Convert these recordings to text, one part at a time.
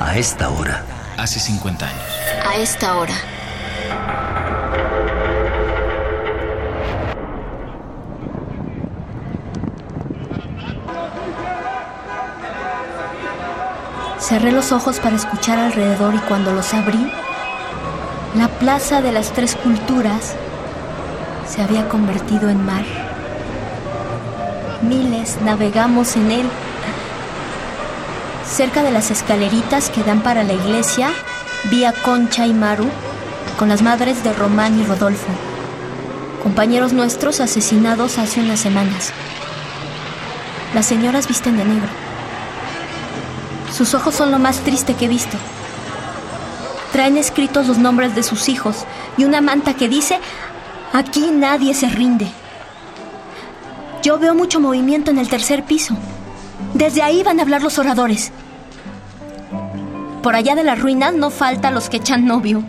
A esta hora. Hace 50 años. A esta hora. Cerré los ojos para escuchar alrededor y cuando los abrí, la plaza de las tres culturas se había convertido en mar. Miles navegamos en él. Cerca de las escaleritas que dan para la iglesia, vi a Concha y Maru con las madres de Román y Rodolfo, compañeros nuestros asesinados hace unas semanas. Las señoras visten de negro. Sus ojos son lo más triste que he visto. Traen escritos los nombres de sus hijos y una manta que dice, aquí nadie se rinde. Yo veo mucho movimiento en el tercer piso. Desde ahí van a hablar los oradores. Por allá de las ruinas no falta los que echan novio,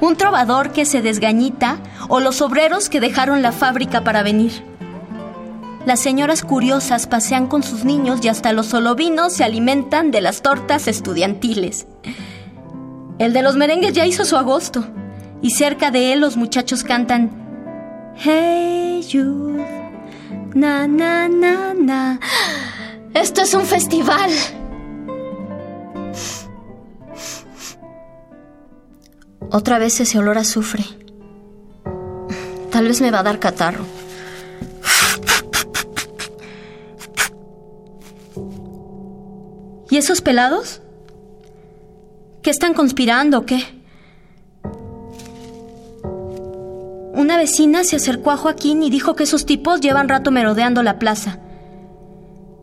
un trovador que se desgañita o los obreros que dejaron la fábrica para venir. Las señoras curiosas pasean con sus niños y hasta los solovinos se alimentan de las tortas estudiantiles. El de los merengues ya hizo su agosto y cerca de él los muchachos cantan Hey Jude, na na na na. Esto es un festival. Otra vez ese olor a azufre. Tal vez me va a dar catarro. ¿Y esos pelados? ¿Qué están conspirando o qué? Una vecina se acercó a Joaquín y dijo que esos tipos llevan rato merodeando la plaza.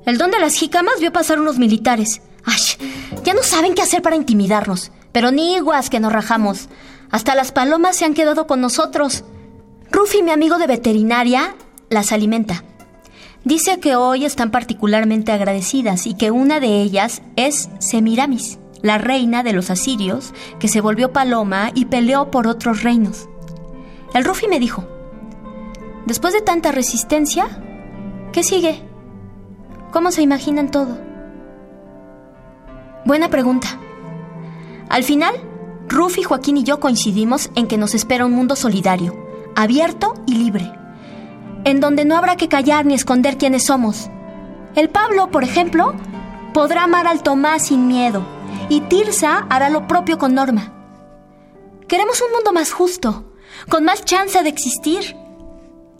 El don de las jícamas vio pasar unos militares. ¡Ay! Ya no saben qué hacer para intimidarnos. Pero ni iguas que nos rajamos. Hasta las palomas se han quedado con nosotros. Rufi, mi amigo de veterinaria, las alimenta. Dice que hoy están particularmente agradecidas y que una de ellas es Semiramis, la reina de los asirios, que se volvió paloma y peleó por otros reinos. El Rufi me dijo, después de tanta resistencia, ¿qué sigue? ¿Cómo se imaginan todo? Buena pregunta. Al final, Rufi, Joaquín y yo coincidimos en que nos espera un mundo solidario, abierto y libre en donde no habrá que callar ni esconder quiénes somos. El Pablo, por ejemplo, podrá amar al Tomás sin miedo, y Tirsa hará lo propio con Norma. Queremos un mundo más justo, con más chance de existir.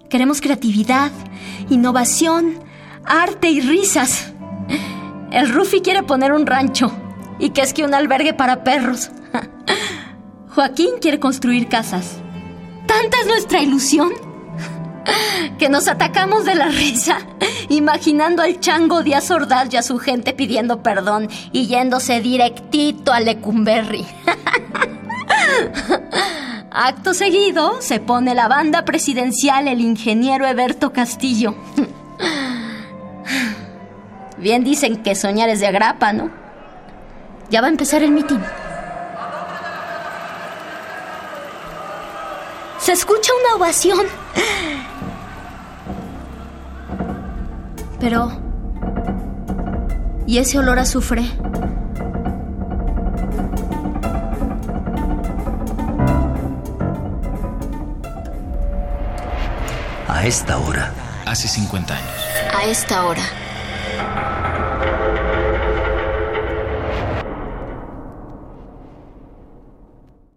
Queremos creatividad, innovación, arte y risas. El Rufi quiere poner un rancho y que es que un albergue para perros. Joaquín quiere construir casas. ¿Tanta es nuestra ilusión? que nos atacamos de la risa, imaginando al chango Díaz Ordaz y a su gente pidiendo perdón y yéndose directito a Lecumberri. Acto seguido se pone la banda presidencial el ingeniero Eberto Castillo. Bien dicen que soñar es de agrapa, ¿no? Ya va a empezar el mitin. Se escucha una ovación. Pero... ¿Y ese olor a azufre? A esta hora. Hace 50 años. A esta hora.